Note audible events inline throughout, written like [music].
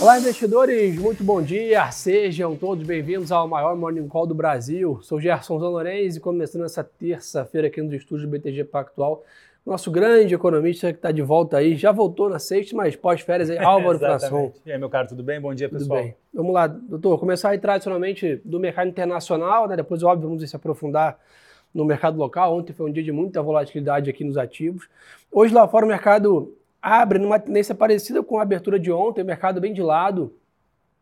Olá, investidores, muito bom dia. Sejam todos bem-vindos ao maior Morning Call do Brasil. Sou Gerson Zanorense e começando essa terça-feira aqui nos estúdios do BTG Pactual. Nosso grande economista que está de volta aí, já voltou na sexta, mas pós-férias aí, [laughs] Álvaro Frasson. E aí, meu caro, tudo bem? Bom dia, pessoal. Tudo bem. Vamos lá, doutor, começar aí tradicionalmente do mercado internacional, né? Depois, óbvio, vamos se aprofundar no mercado local. Ontem foi um dia de muita volatilidade aqui nos ativos. Hoje lá fora o mercado abre numa tendência parecida com a abertura de ontem, mercado bem de lado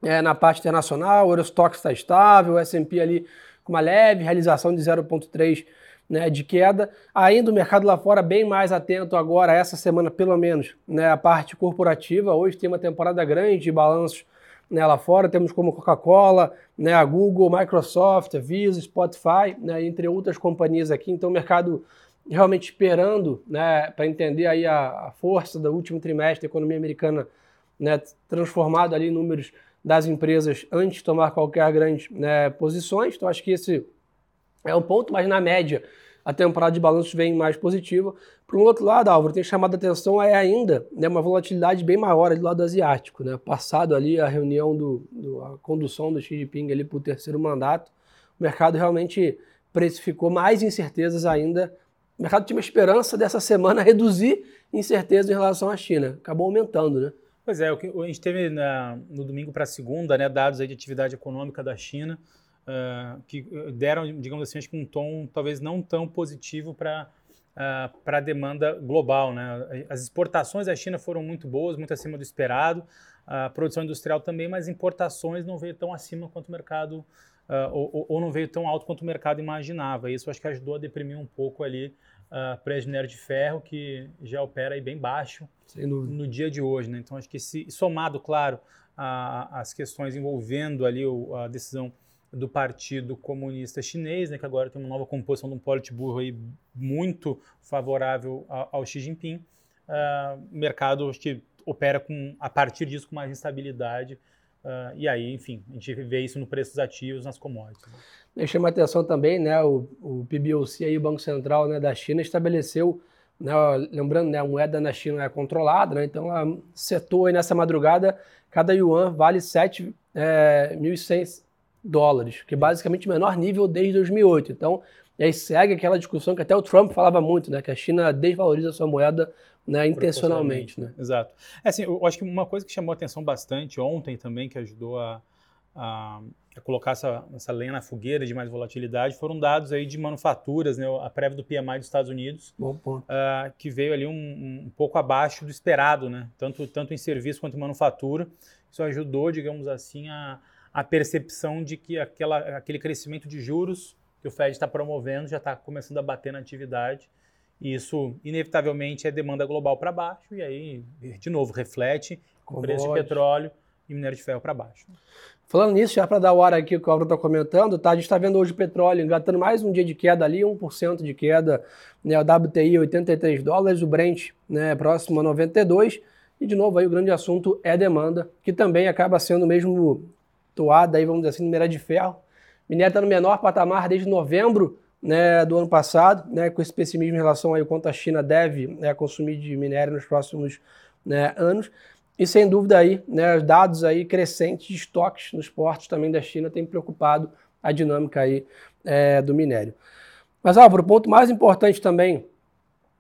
é, na parte internacional, o Eurostox está estável, o S&P ali com uma leve realização de 0,3 né, de queda. Ainda o mercado lá fora bem mais atento agora, essa semana pelo menos, né, a parte corporativa. Hoje tem uma temporada grande de balanços né, lá fora, temos como Coca-Cola, né, a Google, Microsoft, a Visa, Spotify, né, entre outras companhias aqui. Então o mercado realmente esperando né, para entender aí a, a, força do último trimestre da economia americana né, transformado ali em números das empresas antes de tomar qualquer grande né, posições. Então acho que esse é um ponto, mas na média a temporada de balanços vem mais positiva. Por um outro lado, Álvaro, tem chamado a atenção é ainda né, uma volatilidade bem maior do lado asiático. Né? Passado ali a reunião, do, do, a condução do Xi Jinping ali para o terceiro mandato, o mercado realmente precificou mais incertezas ainda o mercado tinha uma esperança dessa semana reduzir incerteza em relação à China. Acabou aumentando, né? Pois é, a gente teve na, no domingo para segunda, né, dados de atividade econômica da China, uh, que deram, digamos assim, acho que um tom talvez não tão positivo para uh, ah, para a demanda global. Né? As exportações da China foram muito boas, muito acima do esperado, a produção industrial também, mas importações não veio tão acima quanto o mercado, uh, ou, ou, não veio tão alto quanto o mercado imaginava. Isso acho que ajudou a deprimir um pouco ali uh, preço de minério de ferro, que já opera aí bem baixo no dia de hoje. Né? Então, acho que se somado, claro, às questões envolvendo ali a decisão do Partido Comunista Chinês, né, que agora tem uma nova composição de um Politburo aí muito favorável ao, ao Xi Jinping, uh, o mercado acho que opera com, a partir disso com mais instabilidade, Uh, e aí, enfim, a gente vê isso no preço dos ativos, nas commodities. Né? Chama atenção também, né, o, o PBOC, aí, o Banco Central né, da China, estabeleceu, né, lembrando, né, a moeda na China é controlada, né, então ela setou aí nessa madrugada, cada yuan vale 7.100 é, dólares, que é basicamente o menor nível desde 2008. Então, e aí segue aquela discussão que até o Trump falava muito, né, que a China desvaloriza a sua moeda né, intencionalmente. Né? Exato. É, assim, eu acho que uma coisa que chamou atenção bastante ontem também, que ajudou a, a, a colocar essa, essa lenha na fogueira de mais volatilidade, foram dados aí de manufaturas, né, a prévia do PMI dos Estados Unidos, uh, que veio ali um, um, pouco abaixo do esperado, né, tanto, tanto em serviço quanto em manufatura. Isso ajudou, digamos assim, a, a percepção de que aquela, aquele crescimento de juros que o Fed está promovendo já está começando a bater na atividade isso, inevitavelmente, é demanda global para baixo, e aí, de novo, reflete o preço de petróleo e minério de ferro para baixo. Falando nisso, já para dar o ar aqui, o que o Álvaro está comentando, tá? a gente está vendo hoje o petróleo engatando mais um dia de queda ali, 1% de queda, né? o WTI 83 dólares, o Brent né, próximo a 92, e de novo aí o grande assunto é demanda, que também acaba sendo mesmo toada aí, vamos dizer assim, no minério de ferro. O minério está no menor patamar desde novembro né, do ano passado, né, com esse pessimismo em relação ao quanto a China deve né, consumir de minério nos próximos né, anos. E sem dúvida aí, né, dados aí crescentes de estoques nos portos também da China têm preocupado a dinâmica aí é, do minério. Mas, Álvaro, o ponto mais importante também,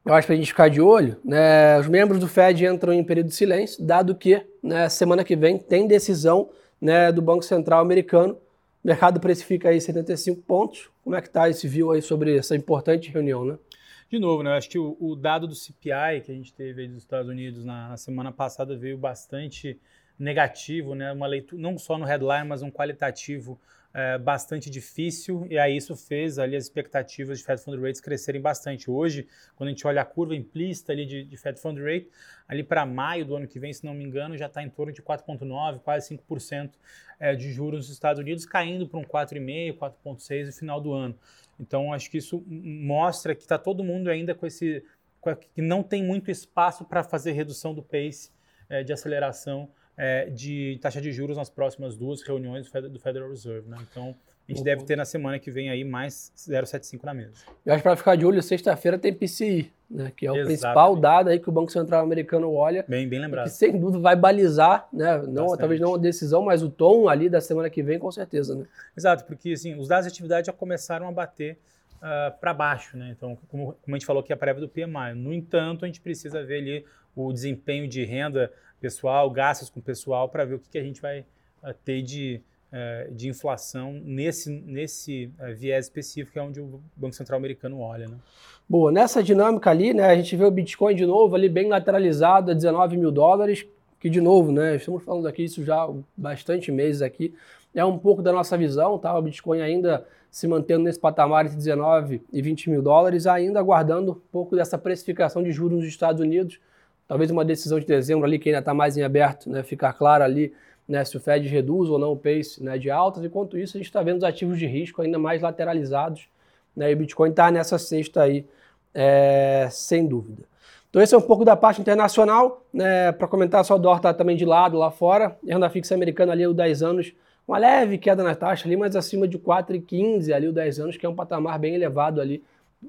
eu acho para a gente ficar de olho, né, os membros do Fed entram em período de silêncio, dado que né, semana que vem tem decisão né, do Banco Central americano o mercado precifica aí 75 pontos. Como é que está esse view aí sobre essa importante reunião, né? De novo, né? Eu acho que o, o, dado do CPI que a gente teve aí dos Estados Unidos na, na, semana passada veio bastante negativo, né? Uma leitura, não só no headline, mas um qualitativo é, bastante difícil, e aí isso fez ali as expectativas de Fed Fund Rates crescerem bastante. Hoje, quando a gente olha a curva implícita ali de, de Fed Fund Rate, ali para maio do ano que vem, se não me engano, já está em torno de 4,9%, quase 5% é, de juros nos Estados Unidos, caindo para um 4,5%, 4,6% no final do ano. Então, acho que isso mostra que está todo mundo ainda com esse. Que não tem muito espaço para fazer redução do pace é, de aceleração é, de taxa de juros nas próximas duas reuniões do Federal Reserve. Né? Então, A gente deve ter na semana que vem aí mais 0,75 na mesa. Eu acho para ficar de olho, sexta-feira tem PCI, né, que é o Exatamente. principal dado aí que o Banco Central americano olha. Bem, bem lembrado. Que sem dúvida vai balizar, né, não, talvez não a decisão, mas o tom ali da semana que vem, com certeza. Né? Exato, porque assim, os dados de atividade já começaram a bater uh, ah, para baixo. Né? Então, como, como, a gente falou aqui, a prévia do PMI. No entanto, a gente precisa ver ali o desempenho de renda pessoal, gastos com pessoal, para ver o que, que a gente vai uh, ter de é, de inflação nesse, nesse é, viés específico, que é onde o Banco Central americano olha. Né? Boa, nessa dinâmica ali, né, a gente vê o Bitcoin de novo ali bem lateralizado a 19 mil dólares, que de novo, né, estamos falando aqui isso já há bastante meses aqui, é um pouco da nossa visão, tá? O Bitcoin ainda se mantendo nesse patamar entre 19 e 20 mil dólares, ainda aguardando um pouco dessa precificação de juros nos Estados Unidos, talvez uma decisão de dezembro ali que ainda está mais em aberto, né, ficar claro ali né, se o Fed reduz ou não o pace né, de altas. Enquanto isso, a gente está vendo os ativos de risco ainda mais lateralizados. Né, e o Bitcoin está nessa cesta aí, é, sem dúvida. Então esse é um pouco da parte internacional. Né, Para comentar, só o dólar está também de lado lá fora. A renda fixa americana ali, o 10 anos, uma leve queda na taxa ali, mas acima de 4,15 ali o 10 anos, que é um patamar bem elevado ali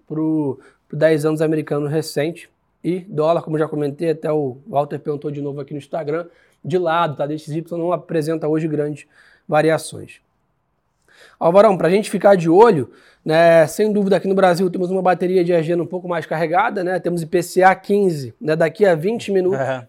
para o 10 anos americano recente. E dólar, como já comentei, até o Walter perguntou de novo aqui no Instagram, de lado, tá? DXY não apresenta hoje grandes variações. Alvarão, para a gente ficar de olho, né, sem dúvida aqui no Brasil temos uma bateria de agenda um pouco mais carregada, né, temos IPCA 15, né, daqui a 20 minutos é.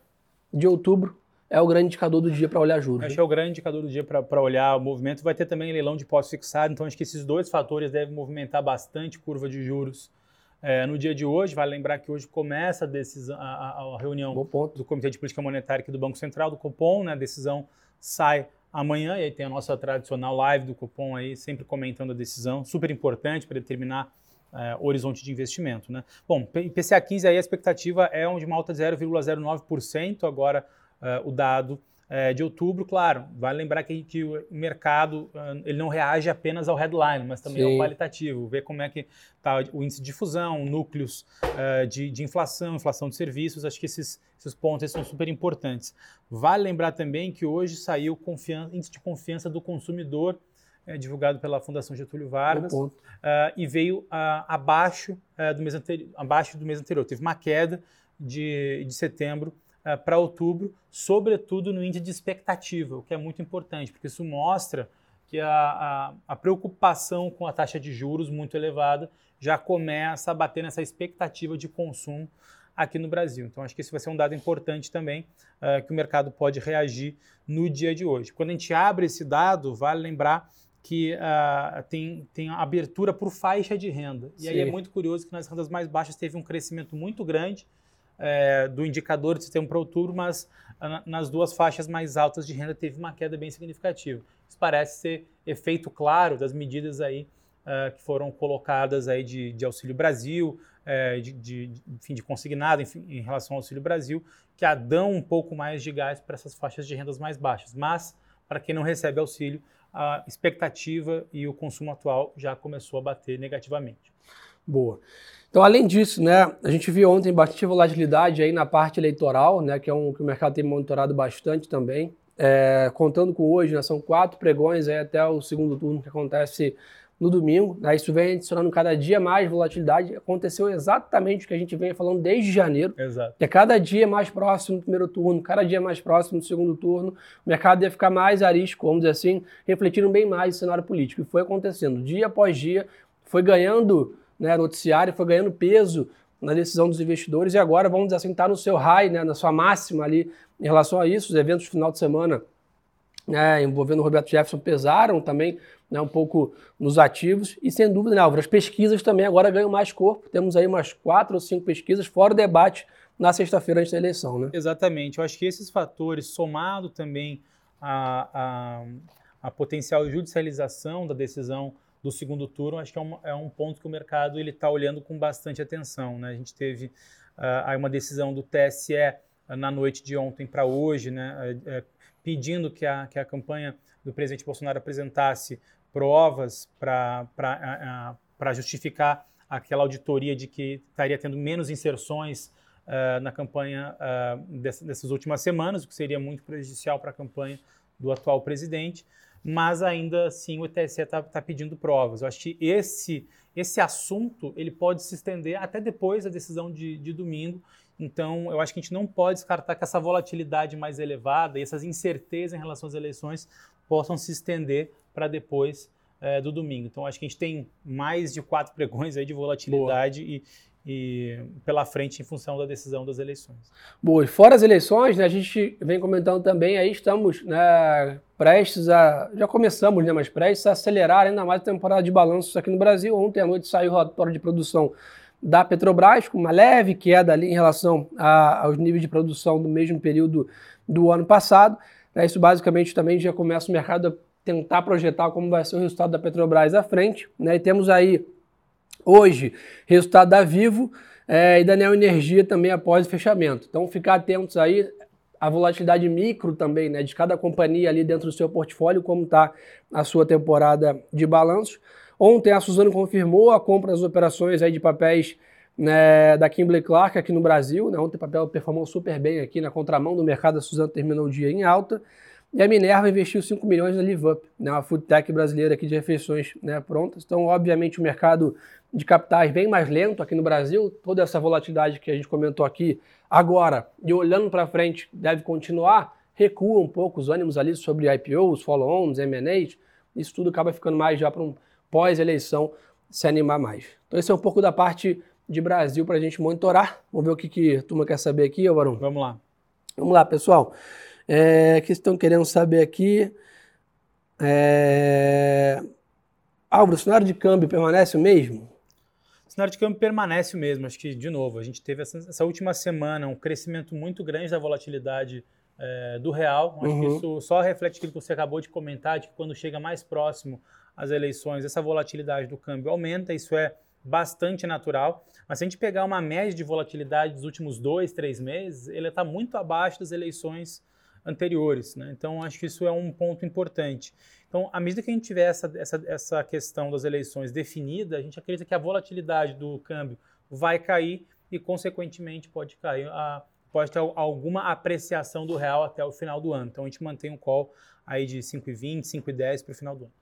de outubro, é o grande indicador do dia para olhar juros. Acho que é o grande indicador do dia para olhar o movimento. Vai ter também leilão de pós-fixado, então acho que esses dois fatores devem movimentar bastante curva de juros é, no dia de hoje, vale lembrar que hoje começa a, decisão, a, a reunião do Comitê de Política Monetária aqui do Banco Central, do Copom, né? A decisão sai amanhã e aí tem a nossa tradicional live do Copom aí, sempre comentando a decisão, super importante para determinar é, horizonte de investimento. Né? Bom, IPCA 15 aí a expectativa é de uma alta de 0,09%, agora é, o dado é, de outubro, claro, vale lembrar que, que, o mercado ah, ele não reage apenas ao headline, mas também Sim. ao qualitativo, ver como é que está o índice de difusão, núcleos uh, de, de, inflação, inflação de serviços, acho que esses, esses pontos são super importantes. Vale lembrar também que hoje saiu o índice de confiança do consumidor, é, divulgado pela Fundação Getúlio Vargas, uh, e veio uh, abaixo, do mês anterior, abaixo do mês anterior. Teve uma queda de, de setembro para outubro, sobretudo no índice de expectativa, o que é muito importante, porque isso mostra que a, a, a, preocupação com a taxa de juros muito elevada já começa a bater nessa expectativa de consumo aqui no Brasil. Então, acho que esse vai ser um dado importante também uh, que o mercado pode reagir no dia de hoje. Quando a gente abre esse dado, vale lembrar que uh, tem, tem abertura por faixa de renda. E Sim. aí é muito curioso que nas rendas mais baixas teve um crescimento muito grande é, do indicador de sistema para outubro, mas nas duas faixas mais altas de renda teve uma queda bem significativa. Isso parece ser efeito claro das medidas aí uh, que foram colocadas aí de, de Auxílio Brasil, é, de, de, enfim, de consignado enfim, em relação ao Auxílio Brasil, que dão um pouco mais de gás para essas faixas de rendas mais baixas. Mas, para quem não recebe auxílio, a expectativa e o consumo atual já começou a bater negativamente. Boa. Então, além disso, né, a gente viu ontem bastante volatilidade aí na parte eleitoral, né, que é um que o mercado tem monitorado bastante também. É, contando com hoje, né, são quatro pregões aí até o segundo turno que acontece no domingo. Né, isso vem adicionando cada dia mais volatilidade. Aconteceu exatamente o que a gente vem falando desde janeiro. Exato. Que é cada dia mais próximo do primeiro turno, cada dia mais próximo do segundo turno, o mercado ia ficar mais arisco, vamos dizer assim, refletindo bem mais o cenário político. E foi acontecendo dia após dia, foi ganhando né, noticiário foi ganhando peso na decisão dos investidores e agora, vamos dizer assim, está no seu high, né, na sua máxima ali em relação a isso. Os eventos do final de semana né, envolvendo o Roberto Jefferson pesaram também né, um pouco nos ativos e sem dúvida, né, Álvaro, as pesquisas também agora ganham mais corpo. Temos aí umas quatro ou cinco pesquisas fora o debate na sexta-feira antes da eleição. Né? Exatamente. Eu acho que esses fatores, somado também a, a, a potencial judicialização da decisão do segundo turno, acho que é um, é um ponto que o mercado ele está olhando com bastante atenção. Né? A gente teve uh, uma decisão do TSE na noite de ontem para hoje, né? Uh, pedindo que a, que a campanha do presidente Bolsonaro apresentasse provas para justificar aquela auditoria de que estaria tendo menos inserções na campanha dessas, dessas últimas semanas, o que seria muito prejudicial para a campanha do atual presidente. Mas ainda assim o TSE está tá pedindo provas. Eu acho que esse, esse assunto ele pode se estender até depois da decisão de, de domingo. Então, eu acho que a gente não pode descartar que essa volatilidade mais elevada e essas incertezas em relação às eleições possam se estender para depois é, do domingo. Então, acho que a gente tem mais de quatro pregões aí de volatilidade e, e pela frente em função da decisão das eleições. Boa, e fora as eleições, né, a gente vem comentando também, aí estamos né, prestes a, já começamos, né, mas prestes a acelerar ainda mais a temporada de balanços aqui no Brasil. Ontem à noite saiu o relatório de produção da Petrobras, com uma leve queda ali em relação a, aos níveis de produção do mesmo período do ano passado. Né, isso basicamente também já começa o mercado a tentar projetar como vai ser o resultado da Petrobras à frente. Né, e temos aí Hoje, resultado da Vivo é, e da Neo Energia também após o fechamento. Então, ficar atentos aí a volatilidade micro também, né, de cada companhia ali dentro do seu portfólio, como está a sua temporada de balanços. Ontem a Suzano confirmou a compra das operações aí de papéis né, da Kimberly Clark aqui no Brasil. Né, ontem o papel performou super bem aqui na contramão do mercado, a Suzano terminou o dia em alta. E a Minerva investiu 5 milhões na LiveUp, né, uma food tech brasileira aqui de refeições né, prontas. Então, obviamente, o mercado de capitais bem mais lento aqui no Brasil, toda essa volatilidade que a gente comentou aqui agora e olhando para frente deve continuar, recua um pouco os ânimos ali sobre IPOs, follow-ons, M&As, isso tudo acaba ficando mais já para um pós-eleição se animar mais. Então esse é um pouco da parte de Brasil para a gente monitorar. Vamos ver o que, que a turma quer saber aqui, Alvaro. Vamos lá. Vamos lá, pessoal. É, que estão querendo saber aqui. É... Álvaro, o cenário de câmbio permanece o mesmo? O cenário de câmbio permanece o mesmo. Acho que, de novo, a gente teve essa, essa última semana um crescimento muito grande da volatilidade é, do real. Acho uhum. que isso só reflete aquilo que você acabou de comentar, de que quando chega mais próximo às eleições, essa volatilidade do câmbio aumenta. Isso é bastante natural. Mas se a gente pegar uma média de volatilidade dos últimos dois, três meses, ele está muito abaixo das eleições anteriores. Né? Então, acho que isso é um ponto importante. Então, à medida que a gente tiver essa, essa, essa questão das eleições definida, a gente acredita que a volatilidade do câmbio vai cair e, consequentemente, pode cair a, pode ter alguma apreciação do real até o final do ano. Então, a gente mantém um call aí de 5,20, 5,10 para o final do ano.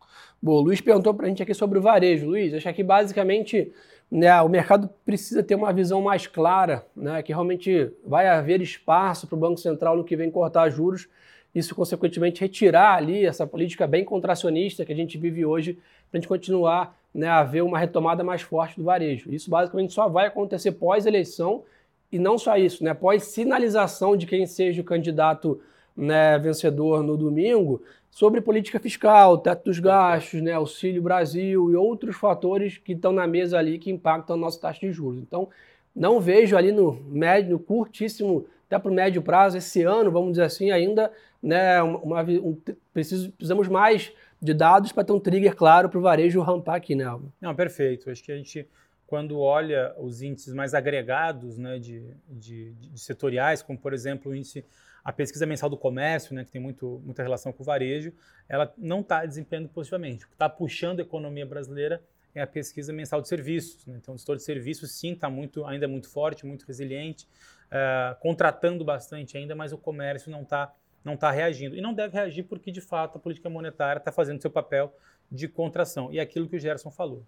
Bom, o Luiz perguntou para a gente aqui sobre o varejo. Luiz, acho que basicamente né, o mercado precisa ter uma visão mais clara, né, que realmente vai haver espaço para o Banco Central no que vem cortar juros isso consequentemente retirar ali essa política bem contracionista que a gente vive hoje para a gente continuar né, a ver uma retomada mais forte do varejo. Isso basicamente só vai acontecer pós-eleição e não só isso, né, pós-sinalização de quem seja o candidato né, vencedor no domingo sobre política fiscal, teto dos gastos, né, auxílio Brasil e outros fatores que estão na mesa ali que impactam a nossa taxa de juros. Então, não vejo ali no médio, no curtíssimo, até para o médio prazo, esse ano, vamos dizer assim, ainda né, uma, um, preciso, precisamos mais de dados para ter um trigger claro para o varejo rampar aqui, né, Alba? Não, perfeito. Acho que a gente, quando olha os índices mais agregados né, de, de, de setoriais, como por exemplo o índice, a pesquisa mensal do comércio, né, que tem muito, muita relação com o varejo, ela não está desempenhando positivamente. O que está puxando a economia brasileira é a pesquisa mensal de serviços. Né? Então, o setor de serviços, sim, está muito, ainda muito forte, muito resiliente, uh, contratando bastante ainda, mas o comércio não está não está reagindo. E não deve reagir porque, de fato, a política monetária está fazendo seu papel de contração. E é aquilo que o Gerson falou.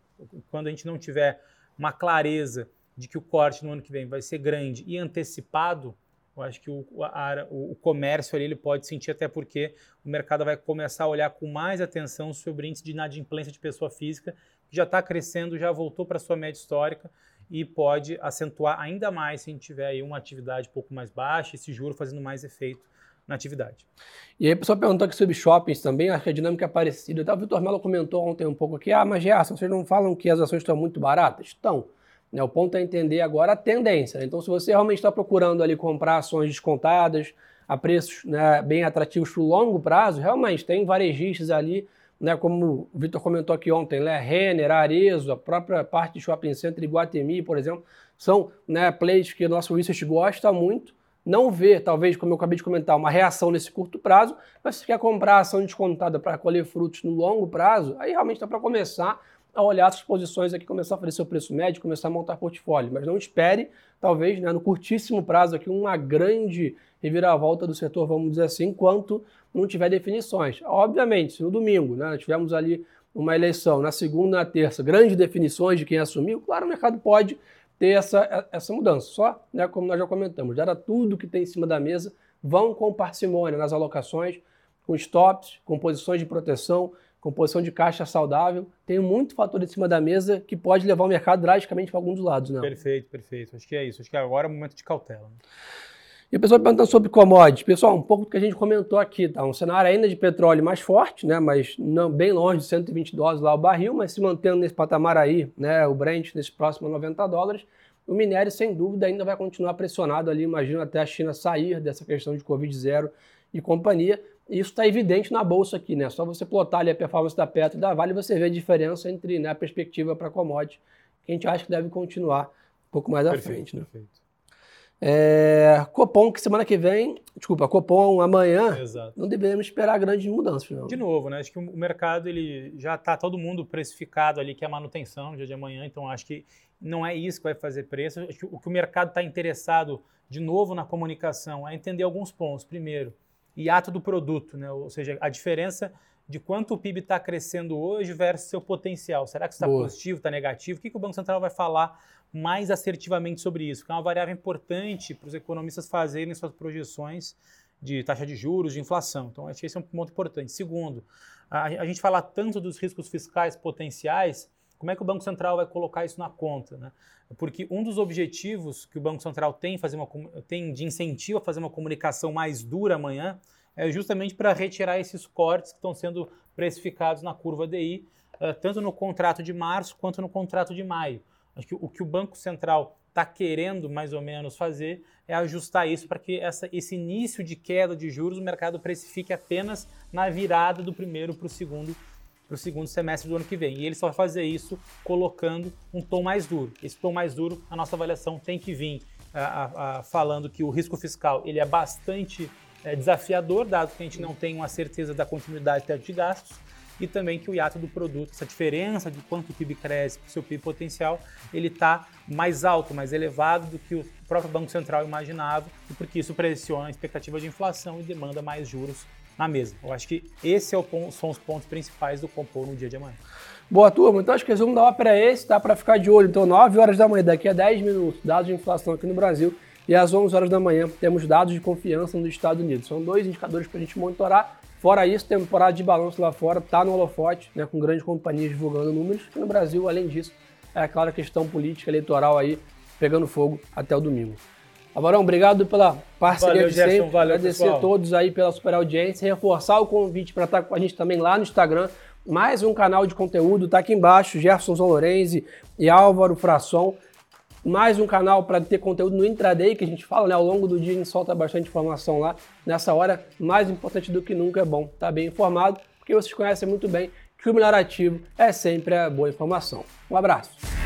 Quando a gente não tiver uma clareza de que o corte no ano que vem vai ser grande e antecipado, eu acho que o, a, o, comércio ali ele pode sentir, até porque o mercado vai começar a olhar com mais atenção sobre o índice de inadimplência de pessoa física, que já está crescendo, já voltou para sua média histórica e pode acentuar ainda mais se a gente tiver aí uma atividade um pouco mais baixa, esse juro fazendo mais efeito na atividade. E aí, o pessoal perguntou aqui sobre shoppings também, acho que a dinâmica é parecida. O Vitor Mello comentou ontem um pouco aqui, ah, mas Gerson, vocês não falam que as ações estão muito baratas? Estão. Né, o ponto é entender agora a tendência. Então, se você realmente está procurando ali comprar ações descontadas a preços né, bem atrativos para o longo prazo, realmente tem varejistas ali, né, como o Vitor comentou aqui ontem, né, Renner, Arezo, a própria parte de shopping center Iguatemi, por exemplo, são né, plays que o nosso research gosta muito. Não vê, talvez, como eu acabei de comentar, uma reação nesse curto prazo, mas se quer comprar ação descontada para colher frutos no longo prazo, aí realmente está para começar a olhar essas posições aqui, começar a fazer seu preço médio, começar a montar portfólio. Mas não espere, talvez, né, no curtíssimo prazo aqui, uma grande reviravolta do setor, vamos dizer assim, enquanto não tiver definições. Obviamente, se no domingo né, tivemos ali uma eleição, na segunda, na terça, grandes definições de quem assumiu, claro, o mercado pode ter essa, essa mudança. Só, né, como nós já comentamos, dada tudo que tem em cima da mesa, vão com parcimônia nas alocações, com stops, com posições de proteção, com posição de caixa saudável. Tem muito fator em cima da mesa que pode levar o mercado drasticamente para algum dos lados. Né? Perfeito, perfeito. Acho que é isso. Acho que agora é o momento de cautela. Né? E o pessoal perguntando sobre commodities. Pessoal, um pouco do que a gente comentou aqui, tá? Um cenário ainda de petróleo mais forte, né? Mas não, bem longe de 120 dólares lá o barril, mas se mantendo nesse patamar aí, né? O Brent nesse próximo 90 dólares. O minério, sem dúvida, ainda vai continuar pressionado ali, imagino, até a China sair dessa questão de Covid-0 e companhia. Isso está evidente na bolsa aqui, né? Só você plotar ali a performance da Petro e da Vale, você vê a diferença entre né, a perspectiva para commodity, que a gente acha que deve continuar um pouco mais perfeito, à frente, né? Perfeito. É, Copom, que semana que vem, desculpa, Copom amanhã, Exato. não devemos esperar grandes mudanças. Não. De novo, né? Acho que o mercado ele já está todo mundo precificado ali que é a manutenção no dia de amanhã, então acho que não é isso que vai fazer preço. Acho que o que o mercado está interessado de novo na comunicação é entender alguns pontos. Primeiro, hiato do produto, né? ou seja, a diferença de quanto o PIB está crescendo hoje versus seu potencial. Será que está positivo, está negativo? O que, que o Banco Central vai falar mais assertivamente sobre isso? Que é uma variável importante para os economistas fazerem suas projeções de taxa de juros, de inflação. Então, acho que esse é um ponto importante. Segundo, a, a gente fala tanto dos riscos fiscais potenciais, como é que o Banco Central vai colocar isso na conta? Né? Porque um dos objetivos que o Banco Central tem, fazer uma, tem de incentivo a fazer uma comunicação mais dura amanhã é justamente para retirar esses cortes que estão sendo precificados na curva DI, uh, tanto no contrato de março quanto no contrato de maio. Acho que o que o Banco Central está querendo mais ou menos fazer é ajustar isso para que essa, esse início de queda de juros o mercado precifique apenas na virada do primeiro para o segundo para o segundo semestre do ano que vem. E ele só vai fazer isso colocando um tom mais duro. Esse tom mais duro, a nossa avaliação tem que vir a, a, falando que o risco fiscal ele é bastante é, desafiador, dado que a gente não tem uma certeza da continuidade teto de gastos, e também que o hiato do produto, essa diferença de quanto o PIB cresce para o seu PIB potencial, ele está mais alto, mais elevado do que o próprio Banco Central imaginava, e porque isso pressiona a expectativa de inflação e demanda mais juros na mesa. Eu acho que esses é são os pontos principais do compor no dia de amanhã. Boa, turma. Então acho que o resumo da ópera é esse, tá? Para ficar de olho. Então, 9 horas da manhã, daqui a 10 minutos, dados de inflação aqui no Brasil. E às 11 horas da manhã temos dados de confiança nos Estados Unidos. São dois indicadores para a gente monitorar. Fora isso, temporada de balanço lá fora está no holofote, né, com grandes companhias divulgando números. E no Brasil, além disso, é aquela questão política eleitoral aí pegando fogo até o domingo. Avarão, obrigado pela parceria valeu, de sempre. Gerson, valeu, Agradecer pessoal. a todos aí pela super audiência. Reforçar o convite para estar com a gente também lá no Instagram. Mais um canal de conteúdo, está aqui embaixo, Gerson Lorenzi e Álvaro Frasson mais um canal para ter conteúdo no intraday, que a gente fala, né? Ao longo do dia a gente solta bastante informação lá. Nessa hora, mais importante do que nunca é bom estar tá bem informado, porque vocês conhecem muito bem que o melhor ativo é sempre a boa informação. Um abraço!